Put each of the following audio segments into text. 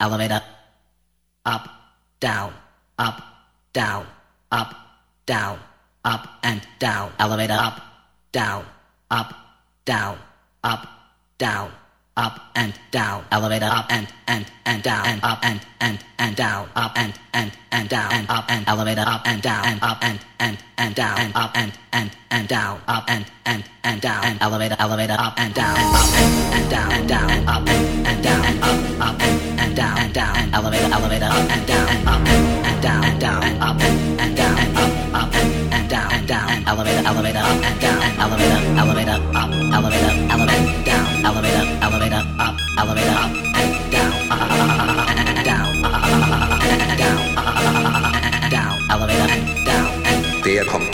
elevator, up, down, up, down, up, down, up and down, elevator, up, down, up, down, up, down, up and down, elevator, up and and and down, and up and and and down, up and and and down, and up and elevator, up and down, and up and and and down, and up and and and down, up and and and down, and elevator, elevator, up and down, and up and and down, and down, and up and and down, and up, up and and down, and down, and elevator, elevator, up and down, and up and and down, and down, and up and and down, and up, up and and down, and down, and elevator, elevator, up and down, and elevator, elevator, up, elevator, elevator, down, elevator, elevator, up, elevator, up and down, and down, and down, down, elevator, and down, and Der kommt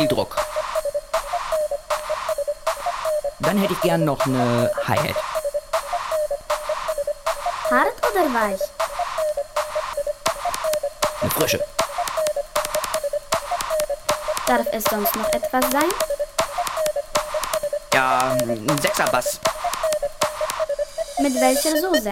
viel Druck. Dann hätte ich gern noch eine Hi-Hat. Hart oder weich? Eine frische. Darf es sonst noch etwas sein? Ja, ein Sechserbass. Mit welcher Soße?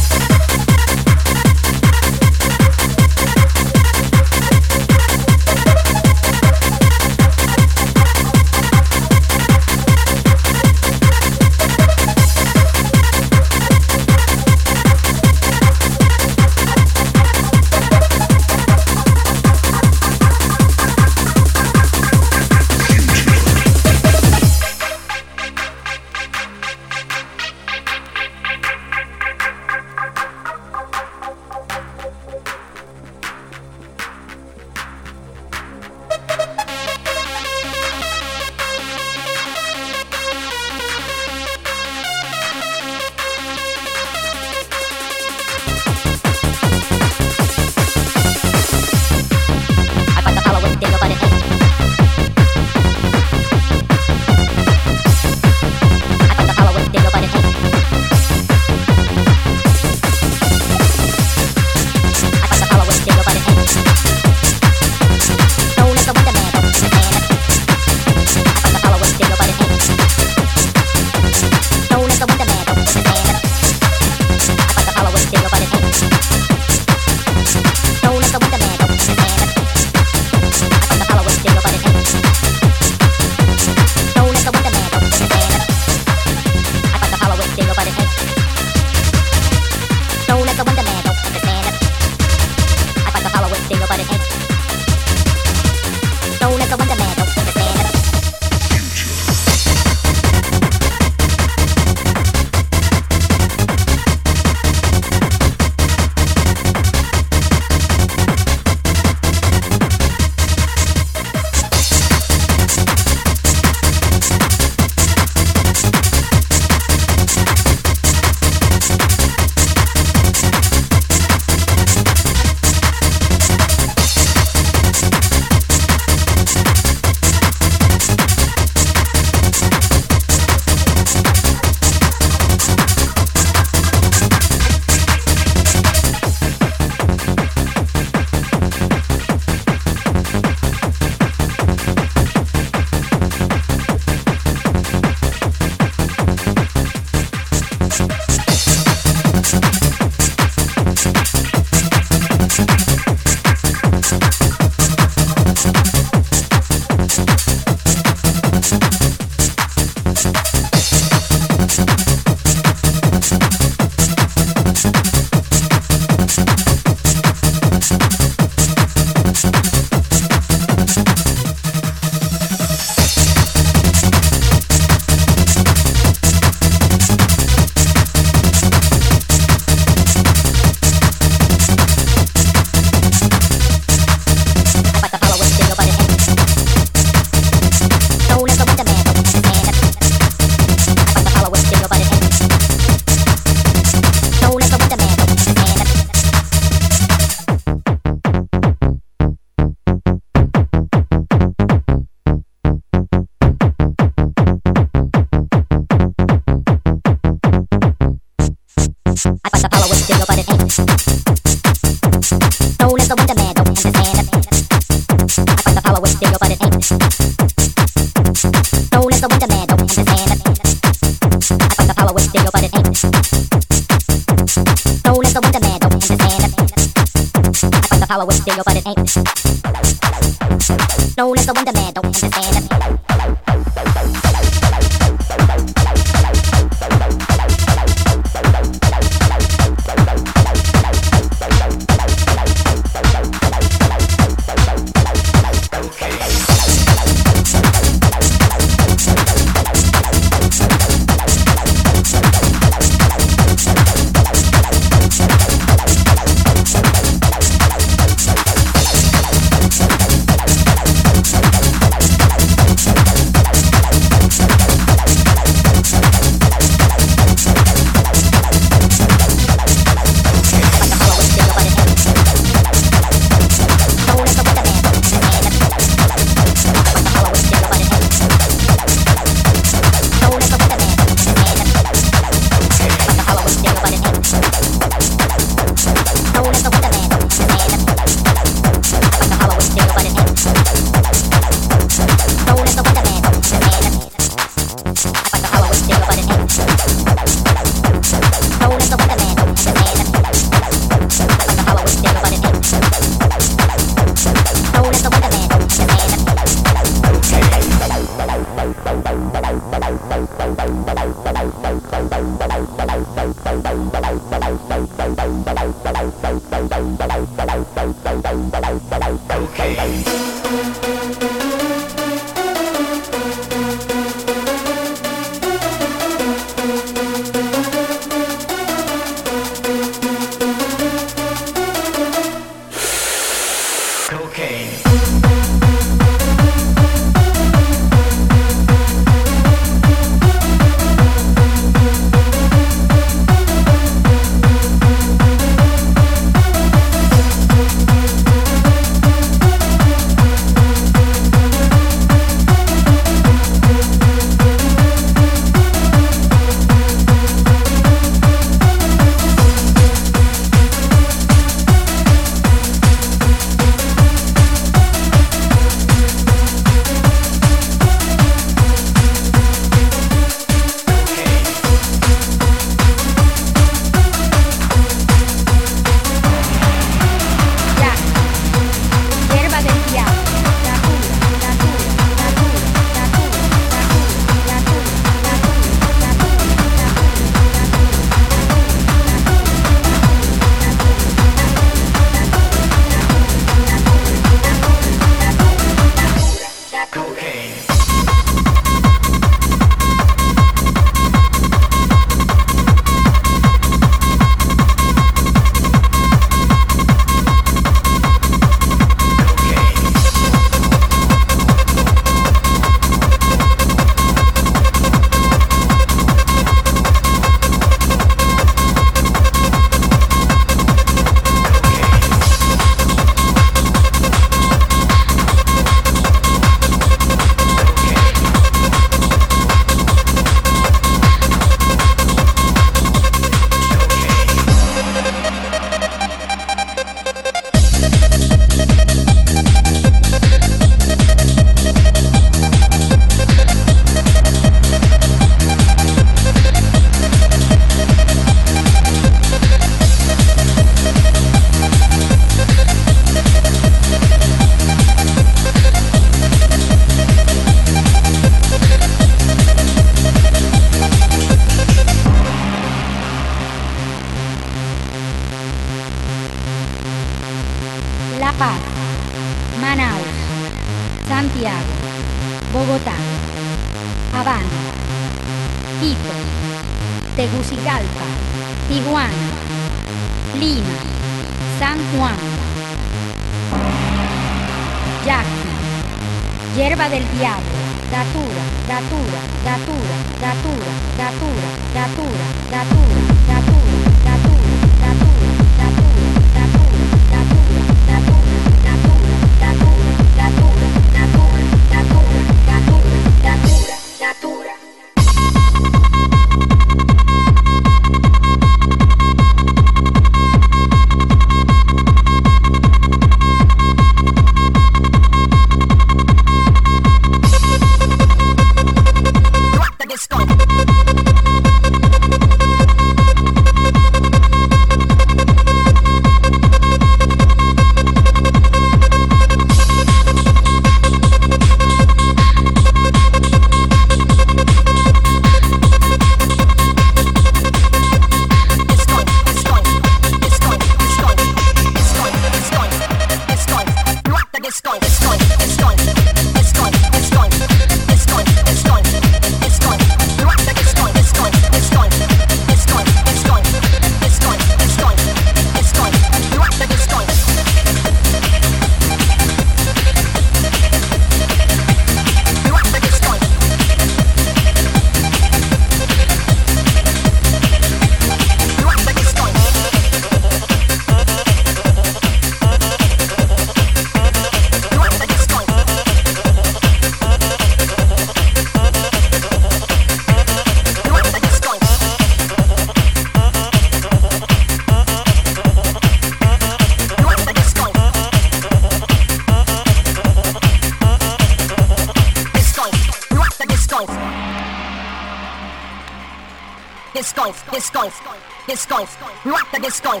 disco.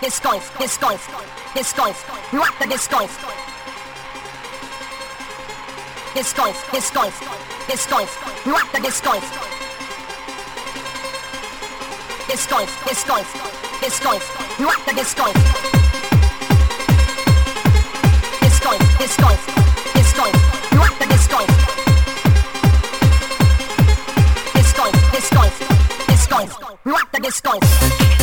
Disco, disco, disco. Rock the disco. Disco, disco, disco. Rock the disco. Disco, disco, disco. Rock the disco. Disco, disco, disco. Rock the disco. Disco, disco disco. Rock the disco.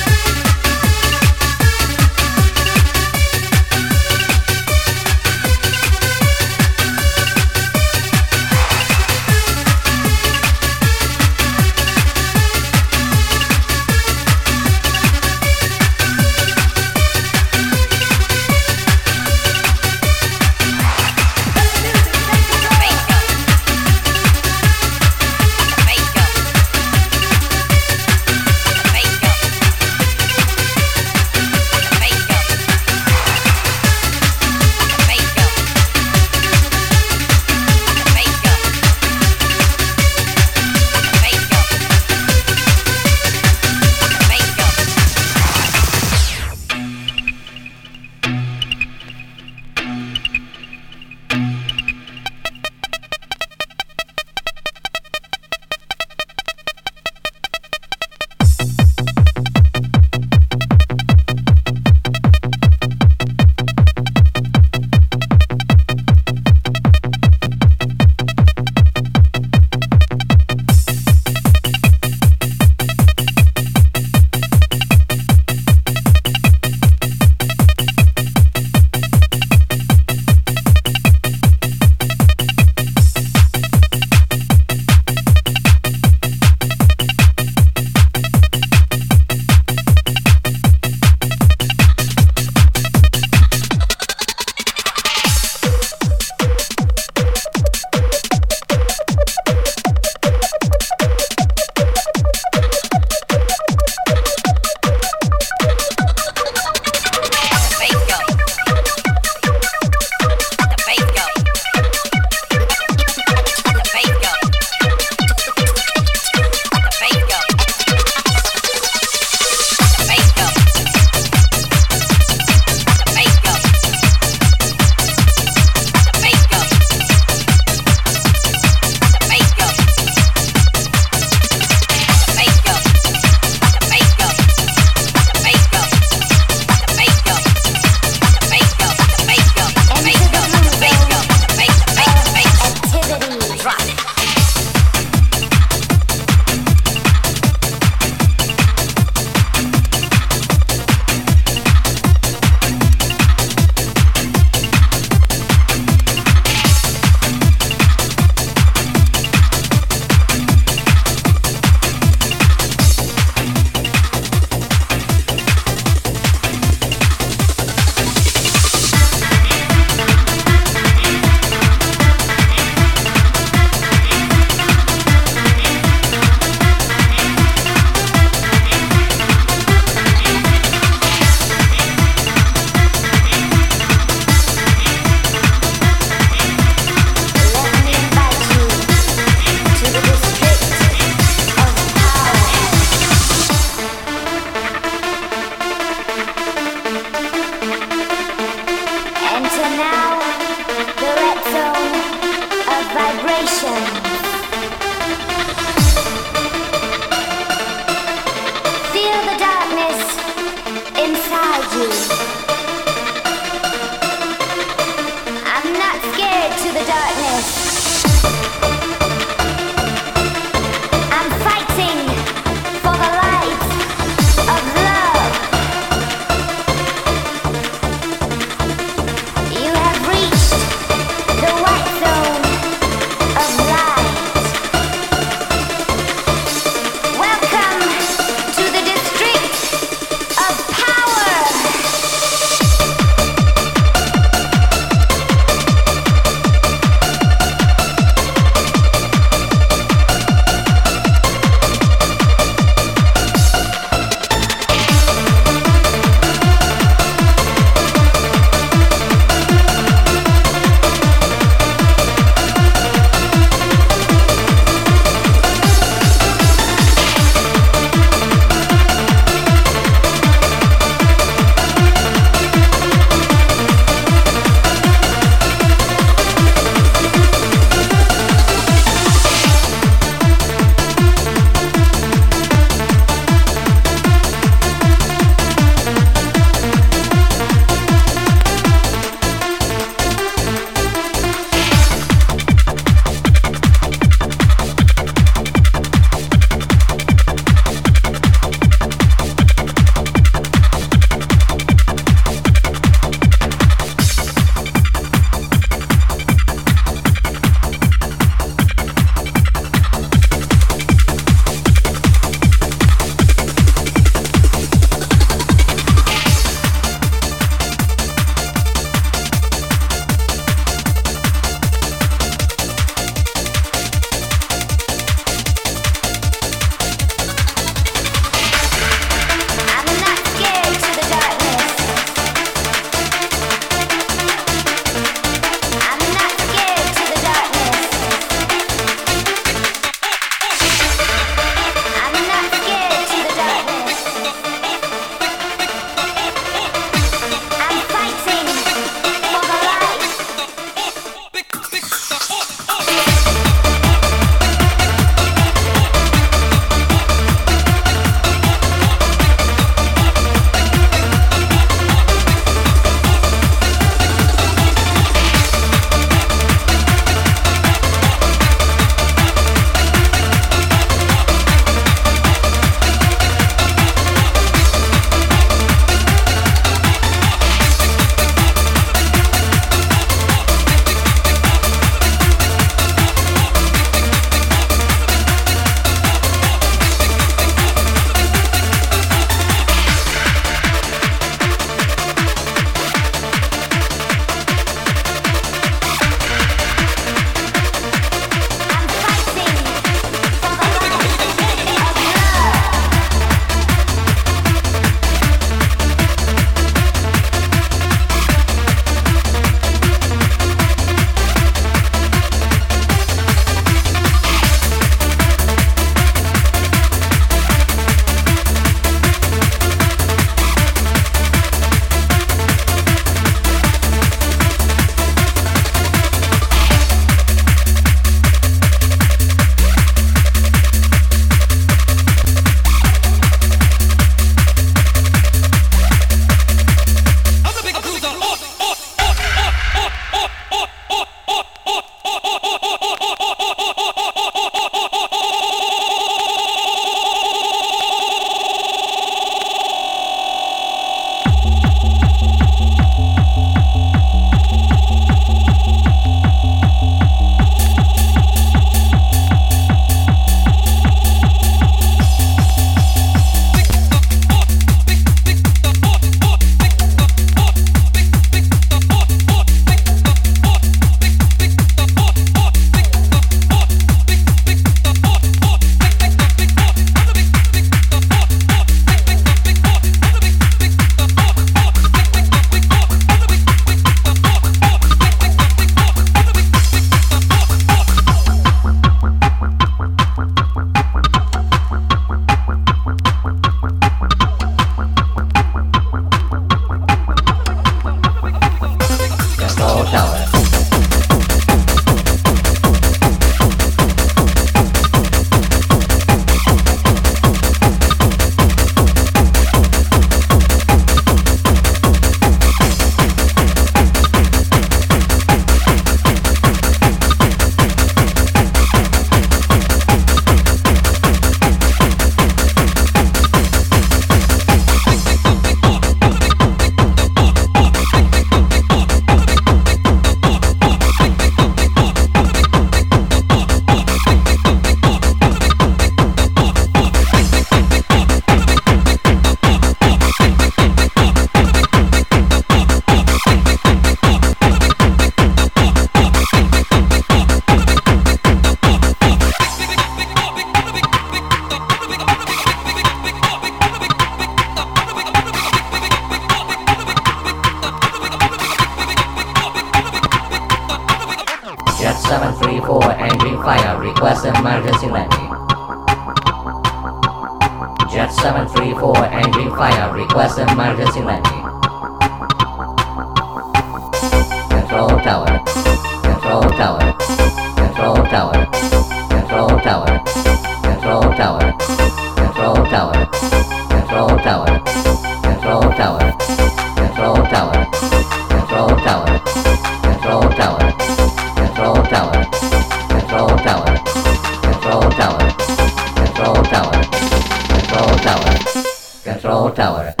တော်တာဝရ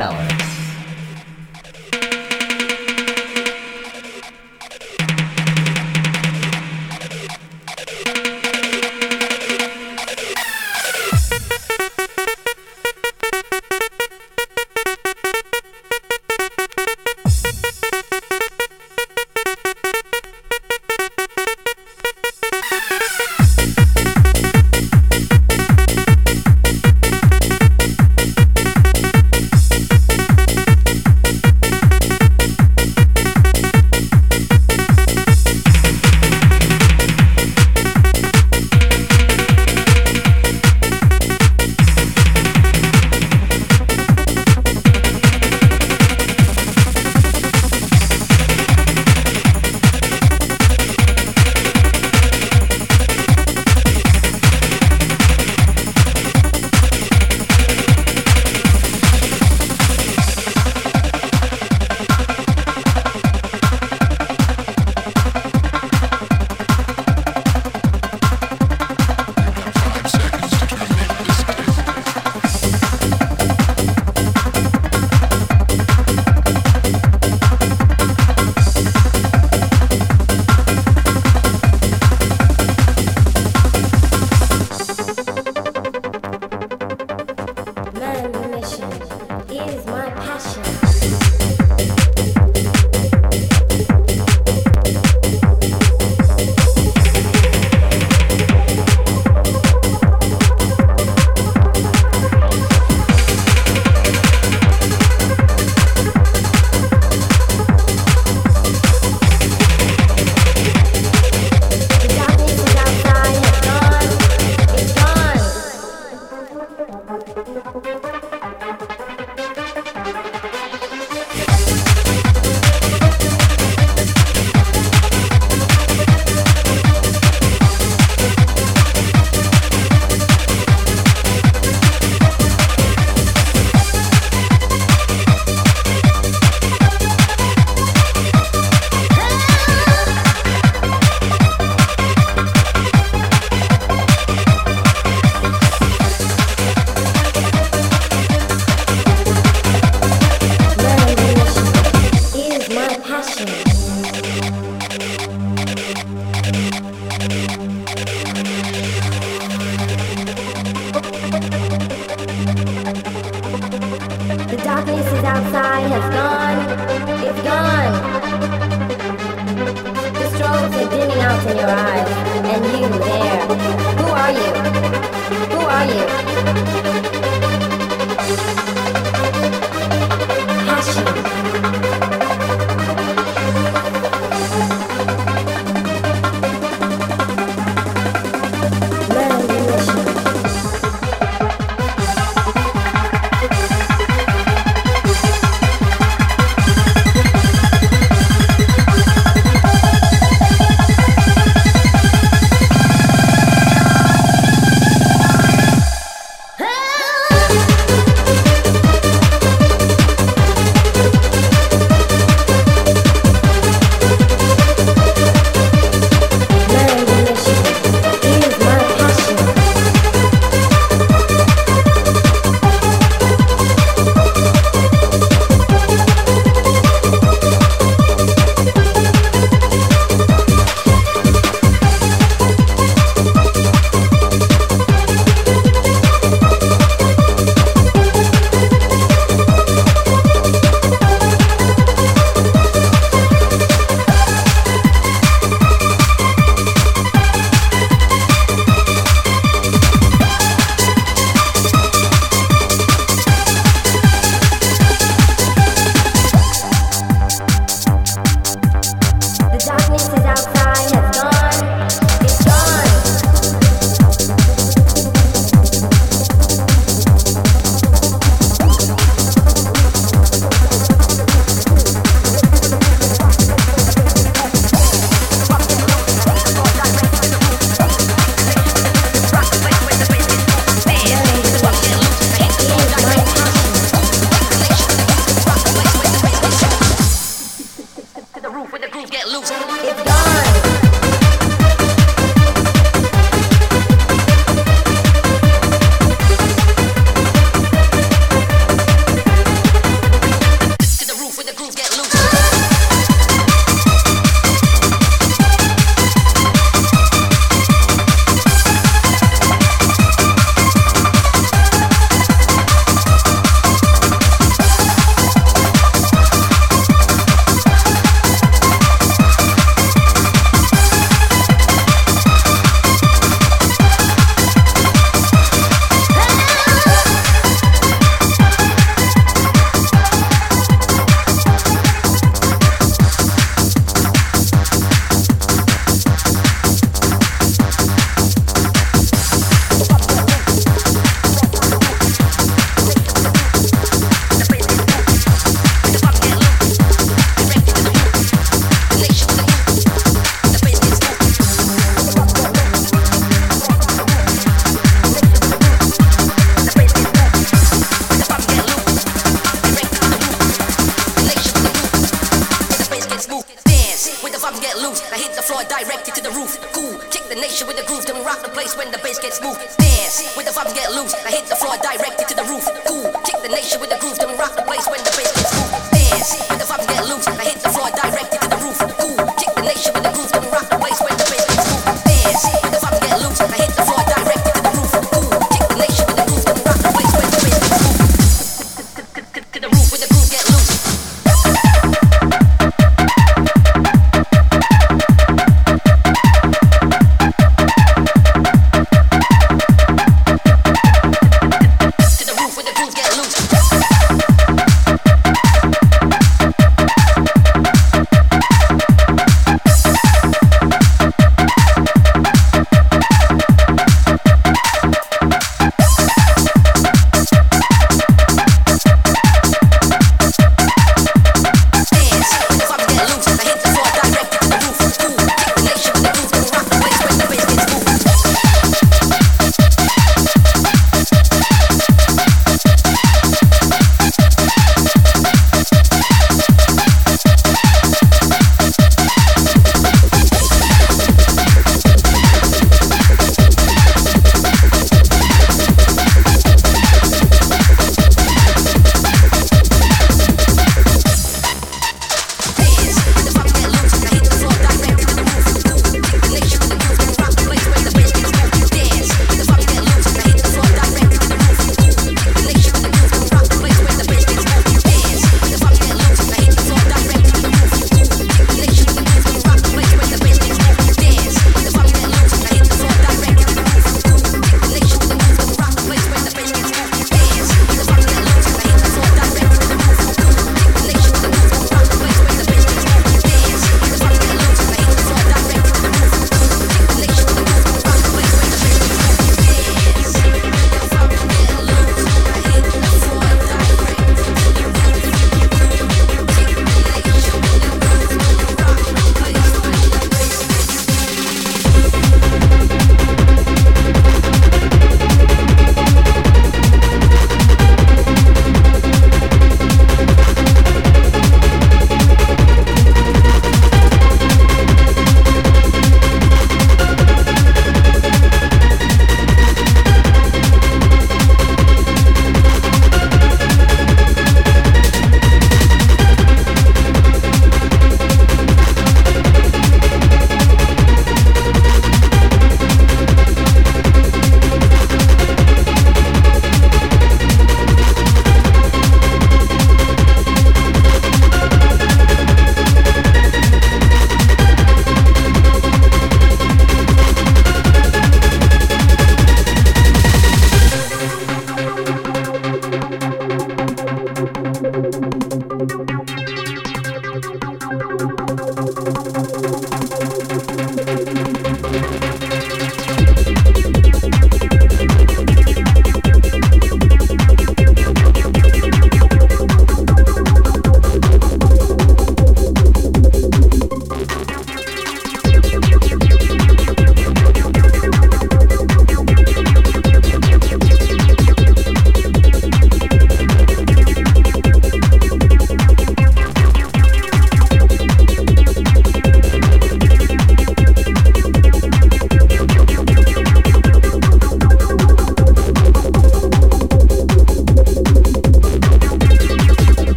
Alex.